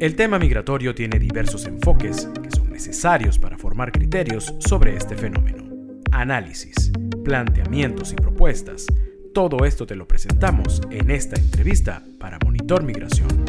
El tema migratorio tiene diversos enfoques que son necesarios para formar criterios sobre este fenómeno. Análisis, planteamientos y propuestas. Todo esto te lo presentamos en esta entrevista para Monitor Migración.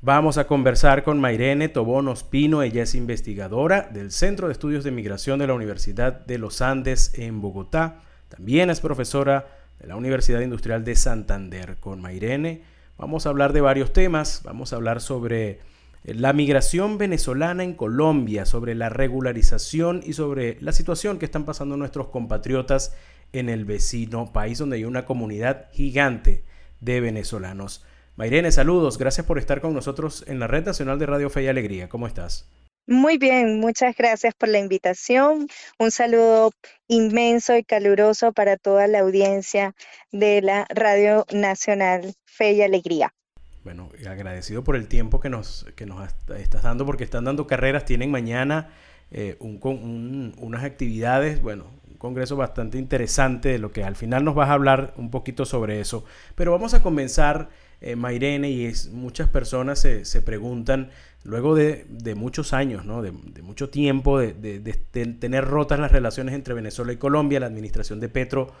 Vamos a conversar con Mairene Tobón Ospino, ella es investigadora del Centro de Estudios de Migración de la Universidad de los Andes en Bogotá. También es profesora de la Universidad Industrial de Santander. Con Mairene vamos a hablar de varios temas, vamos a hablar sobre eh, la migración venezolana en Colombia, sobre la regularización y sobre la situación que están pasando nuestros compatriotas en el vecino país donde hay una comunidad gigante de venezolanos. Mayrene, saludos, gracias por estar con nosotros en la Red Nacional de Radio Fe y Alegría. ¿Cómo estás? Muy bien, muchas gracias por la invitación. Un saludo inmenso y caluroso para toda la audiencia de la Radio Nacional Fe y Alegría. Bueno, agradecido por el tiempo que nos, que nos estás dando, porque están dando carreras, tienen mañana eh, unas actividades, bueno, un congreso bastante interesante de lo que al final nos vas a hablar un poquito sobre eso. Pero vamos a comenzar eh, Mairene y es, muchas personas se, se preguntan, luego de, de, muchos años, ¿no? de, mucho tiempo, de, de, tener rotas las relaciones entre Venezuela y Colombia, la administración de Petro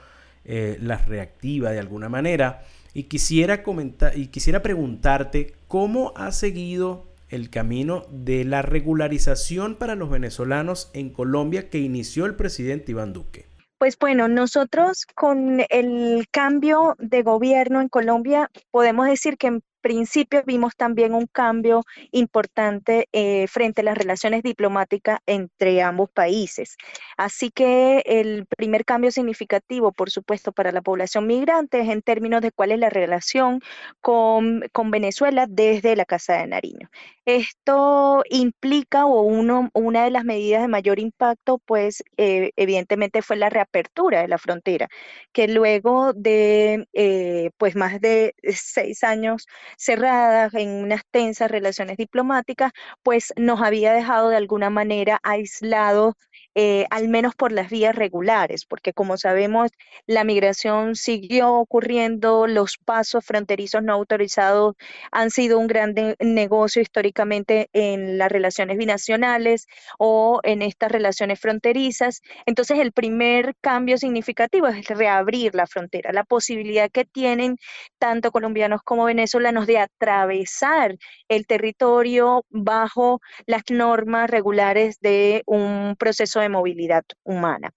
eh, las reactiva de alguna manera. Y quisiera, comentar, y quisiera preguntarte cómo ha seguido el camino de la regularización para los venezolanos en Colombia que inició el presidente Iván Duque. Pues bueno, nosotros con el cambio de gobierno en Colombia podemos decir que en principio vimos también un cambio importante eh, frente a las relaciones diplomáticas entre ambos países. Así que el primer cambio significativo, por supuesto, para la población migrante es en términos de cuál es la relación con, Venezuela desde la Casa de Nariño. Esto implica, o uno, una de las medidas de mayor impacto, pues eh, evidentemente fue la reapertura de la frontera, que luego de eh, pues más de seis años cerradas, en unas tensas relaciones diplomáticas, pues nos había dejado de alguna manera aislados eh, al menos por las vías regulares, porque como sabemos, la migración siguió ocurriendo, los pasos fronterizos no autorizados han sido un gran negocio históricamente en las relaciones binacionales o en estas relaciones fronterizas. Entonces, el primer cambio significativo es reabrir la frontera, la posibilidad que tienen tanto colombianos como venezolanos de atravesar el territorio bajo las normas regulares de un proceso de movilidad humana.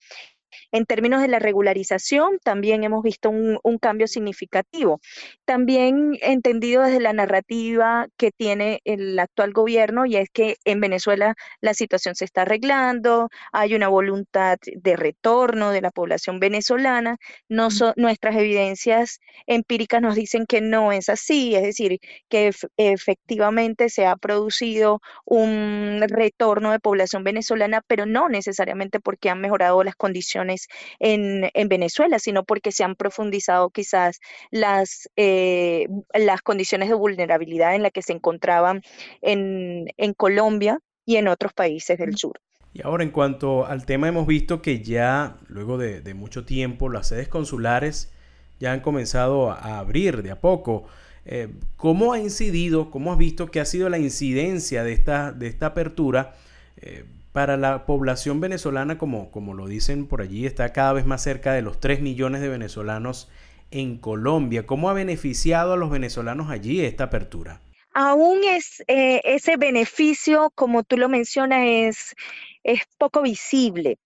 En términos de la regularización, también hemos visto un, cambio significativo. También entendido desde la narrativa que tiene el actual gobierno, y es que en Venezuela la situación se está arreglando, hay una voluntad de retorno de la población venezolana. No nuestras evidencias empíricas nos dicen que no es así, es decir, que efectivamente se ha producido un retorno de población venezolana, pero no necesariamente porque han mejorado las condiciones en, Venezuela, sino porque se han profundizado quizás las, eh, las condiciones de vulnerabilidad en las que se encontraban en, Colombia y en otros países del sur. Y ahora en cuanto al tema hemos visto que ya luego de, mucho tiempo las sedes consulares ya han comenzado a, abrir de a poco. Eh, ¿Cómo ha incidido, cómo has visto que ha sido la incidencia de esta, de esta apertura eh, para la población venezolana, como, como lo dicen por allí, está cada vez más cerca de los 3 millones de venezolanos en Colombia. ¿Cómo ha beneficiado a los venezolanos allí esta apertura? Aún es eh, ese beneficio, como tú lo mencionas, es, es poco visible.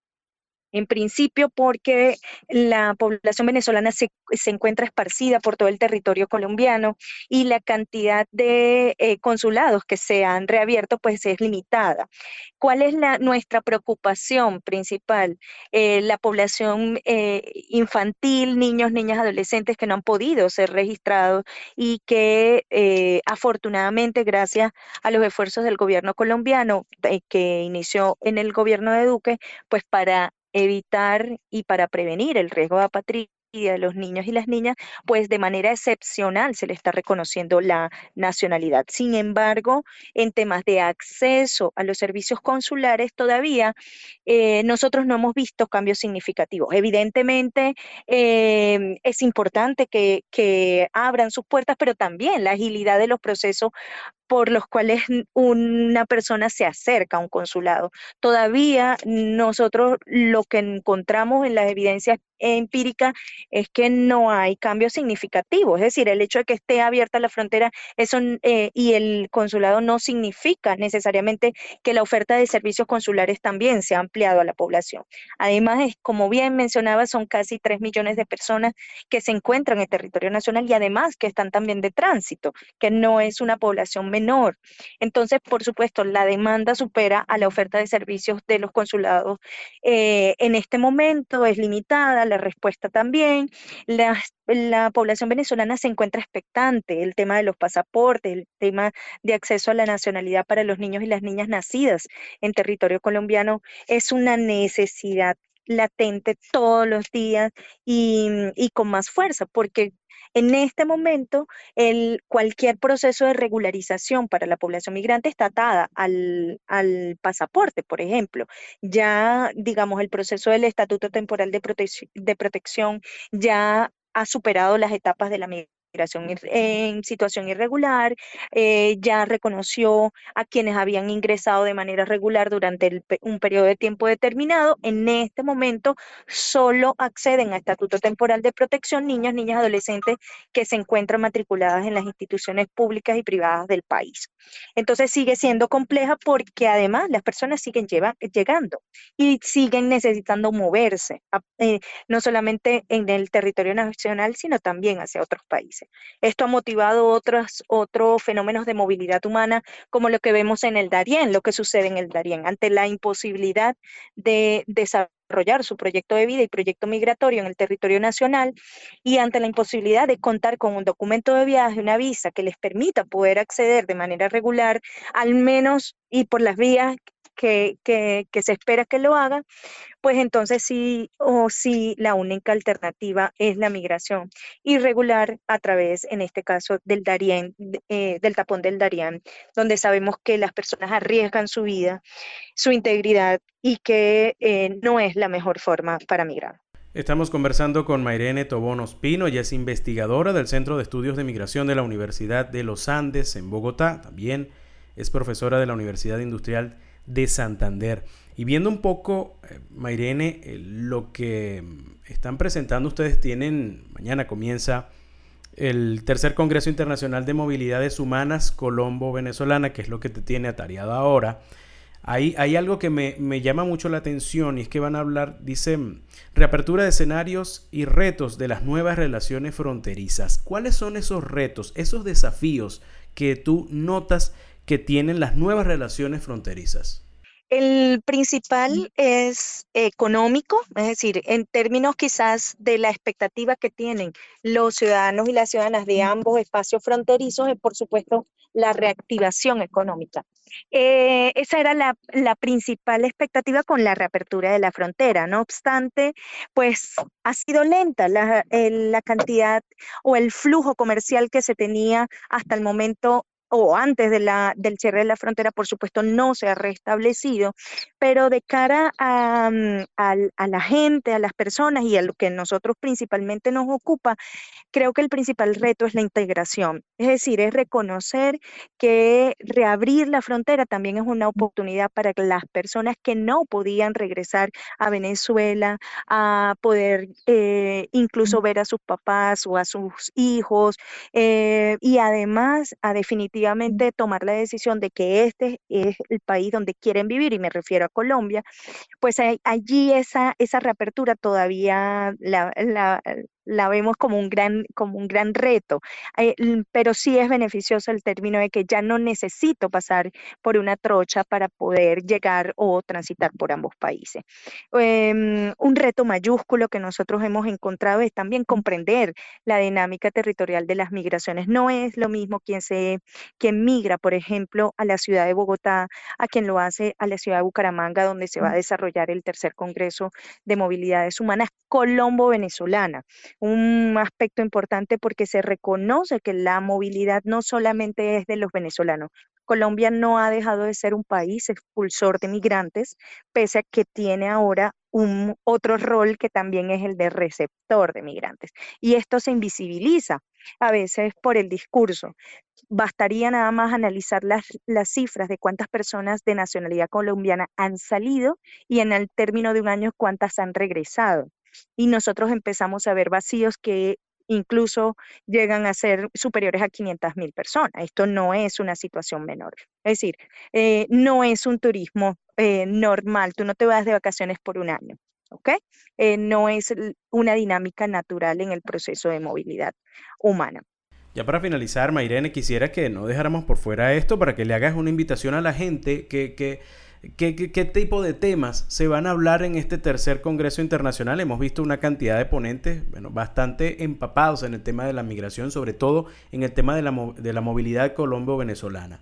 En principio porque la población venezolana se, encuentra esparcida por todo el territorio colombiano y la cantidad de eh, consulados que se han reabierto pues es limitada. ¿Cuál es la, nuestra preocupación principal? Eh, la población eh, infantil, niños, niñas, adolescentes que no han podido ser registrados y que afortunadamente gracias a los esfuerzos del gobierno colombiano que inició en el gobierno de Duque, pues para evitar y para prevenir el riesgo de apatría, de los niños y las niñas, pues de manera excepcional se le está reconociendo la nacionalidad. Sin embargo, en temas de acceso a los servicios consulares, todavía eh, nosotros no hemos visto cambios significativos. Evidentemente, em, es importante que, que abran sus puertas, pero también la agilidad de los procesos por los cuales una persona se acerca a un consulado. Todavía nosotros lo que encontramos en las evidencias empíricas es que no hay cambios significativos, es decir, el hecho de que esté abierta la frontera eh, y el consulado no significa necesariamente que la oferta de servicios consulares también se ha ampliado a la población. Además, como bien mencionaba, son casi 3 millones de personas que se encuentran en el territorio nacional y además que están también de tránsito, que no es una población menor. Entonces, por supuesto, la demanda supera a la oferta de servicios de los consulados. Eh, en este momento es limitada, la respuesta también. La, la población venezolana se encuentra expectante, el tema de los pasaportes, el tema de acceso a la nacionalidad para los niños y las niñas nacidas en territorio colombiano es una necesidad latente todos los días y, con más fuerza, porque en este momento, el, cualquier proceso de regularización para la población migrante está atada al, pasaporte, por ejemplo. Ya, digamos, el proceso del Estatuto Temporal de, de Protección ya ha superado las etapas de la migración en situación irregular, eh, ya reconoció a quienes habían ingresado de manera regular durante un periodo de tiempo determinado. En este momento solo acceden a estatuto temporal de protección niños, niñas, adolescentes que se encuentran matriculadas en las instituciones públicas y privadas del país. Entonces sigue siendo compleja porque además las personas siguen llegando y siguen necesitando moverse, eh, no solamente en el territorio nacional, sino también hacia otros países. Esto ha motivado otros, otros fenómenos de movilidad humana, como lo que vemos en el Darién, lo que sucede en el Darién, ante la imposibilidad de desarrollar su proyecto de vida y proyecto migratorio en el territorio nacional y ante la imposibilidad de contar con un documento de viaje, una visa que les permita poder acceder de manera regular, al menos y por las vías que, se espera que lo hagan, pues entonces sí o sí la única alternativa es la migración irregular a través, en este caso, del Darién, eh, del tapón del Darién, donde sabemos que las personas arriesgan su vida, su integridad y que eh, no es la mejor forma para migrar. Estamos conversando con Mairene Tobón Ospino, ella es investigadora del Centro de Estudios de Migración de la Universidad de los Andes en Bogotá, también es profesora de la Universidad Industrial de Santander. Y viendo un poco, eh, eh, lo que están presentando ustedes tienen, mañana comienza el tercer Congreso Internacional de Movilidades Humanas Colombo-Venezolana, que es lo que te tiene atareado ahora. Hay, hay algo que me, me, llama mucho la atención y es que van a hablar, dicen, reapertura de escenarios y retos de las nuevas relaciones fronterizas. ¿Cuáles son esos retos, esos desafíos que tú notas que tienen las nuevas relaciones fronterizas? El principal es económico, es decir, en términos quizás de la expectativa que tienen los ciudadanos y las ciudadanas de ambos espacios fronterizos, es por supuesto la reactivación económica. Eh, esa era la, principal expectativa con la reapertura de la frontera. No obstante, pues ha sido lenta la, la cantidad o el flujo comercial que se tenía hasta el momento o antes de la, del cierre de la frontera, por supuesto, no se ha restablecido, pero de cara a, mm, a, la gente, a las personas y a lo que nosotros principalmente nos ocupa, creo que el principal reto es la integración. Es decir, es reconocer que reabrir la frontera también es una oportunidad para las personas que no podían regresar a Venezuela a poder eh, incluso ver a sus papás o a sus hijos eh, y además a definitivamente tomar la decisión de que este es el país donde quieren vivir y me refiero a Colombia, pues allí esa, esa reapertura todavía la, la vemos como un gran, como un gran reto, eh, pero sí es beneficioso el término de que ya no necesito pasar por una trocha para poder llegar o transitar por ambos países. Em, un reto mayúsculo que nosotros hemos encontrado es también comprender la dinámica territorial de las migraciones. No es lo mismo quien, se, quien migra, por ejemplo, a la ciudad de Bogotá, a quien lo hace a la ciudad de Bucaramanga, donde se va a desarrollar el tercer Congreso de Movilidades Humanas Colombo-Venezolana un aspecto importante porque se reconoce que la movilidad no solamente es de los venezolanos. Colombia no ha dejado de ser un país expulsor de migrantes, pese a que tiene ahora un otro rol que también es el de receptor de migrantes. Y esto se invisibiliza a veces por el discurso. Bastaría nada más analizar las, las cifras de cuántas personas de nacionalidad colombiana han salido y en el término de un año cuántas han regresado. Y nosotros empezamos a ver vacíos que incluso llegan a ser superiores a 500 mil personas. Esto no es una situación menor. Es decir, eh, no es un turismo eh, normal. Tú no te vas de vacaciones por un año. ¿ok? Eh, no es una dinámica natural en el proceso de movilidad humana. Ya para finalizar, Mayrene, quisiera que no dejáramos por fuera esto para que le hagas una invitación a la gente que, que ¿Qué, ¿Qué, tipo de temas se van a hablar en este tercer Congreso Internacional? Hemos visto una cantidad de ponentes bueno, bastante empapados en el tema de la migración, sobre todo en el tema de la, de la movilidad colombo-venezolana.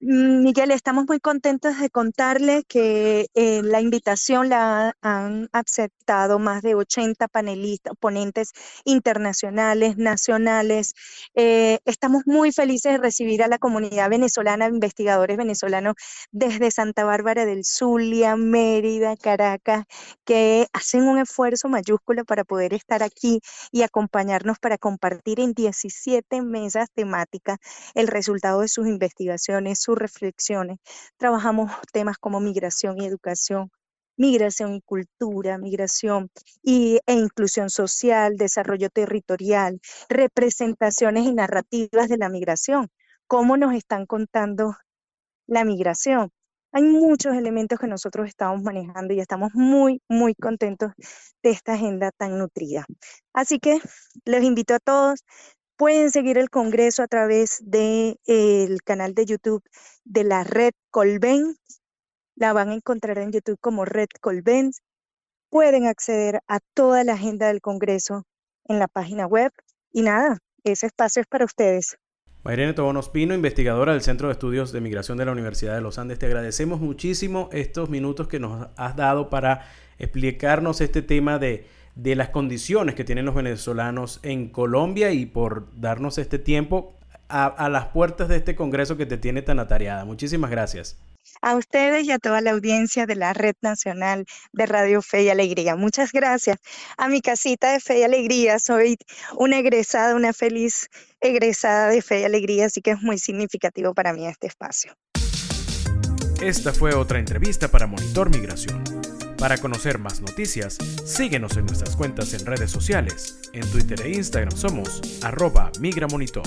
Mm, Miguel, estamos muy contentos de contarle que eh, la invitación la han aceptado más de 80 panelistas, ponentes internacionales, nacionales. Eh, estamos muy felices de recibir a la comunidad venezolana, investigadores venezolanos desde Santa Bárbara del Zulia, Mérida, Caracas, que hacen un esfuerzo mayúsculo para poder estar aquí y acompañarnos para compartir en 17 mesas temáticas el resultado de sus investigaciones sus reflexiones. Trabajamos temas como migración y educación, migración y cultura, migración y, e inclusión social, desarrollo territorial, representaciones y narrativas de la migración. ¿Cómo nos están contando la migración? Hay muchos elementos que nosotros estamos manejando y estamos muy, muy contentos de esta agenda tan nutrida. Así que les invito a todos, Pueden seguir el Congreso a través del el canal de YouTube de la Red Colben. La van a encontrar en YouTube como Red Colben. Pueden acceder a toda la agenda del Congreso en la página web. Y nada, ese espacio es para ustedes. Mayrene Tobonos Pino, investigadora del Centro de Estudios de Migración de la Universidad de los Andes, te agradecemos muchísimo estos minutos que nos has dado para explicarnos este tema de de las condiciones que tienen los venezolanos en Colombia y por darnos este tiempo a, las puertas de este Congreso que te tiene tan atareada. Muchísimas gracias. A ustedes y a toda la audiencia de la Red Nacional de Radio Fe y Alegría. Muchas gracias. A mi casita de Fe y Alegría, soy una egresada, una feliz egresada de Fe y Alegría, así que es muy significativo para mí este espacio. Esta fue otra entrevista para Monitor Migración. Para conocer más noticias, síguenos en nuestras cuentas en redes sociales. En Twitter e Instagram somos arroba migramonitor.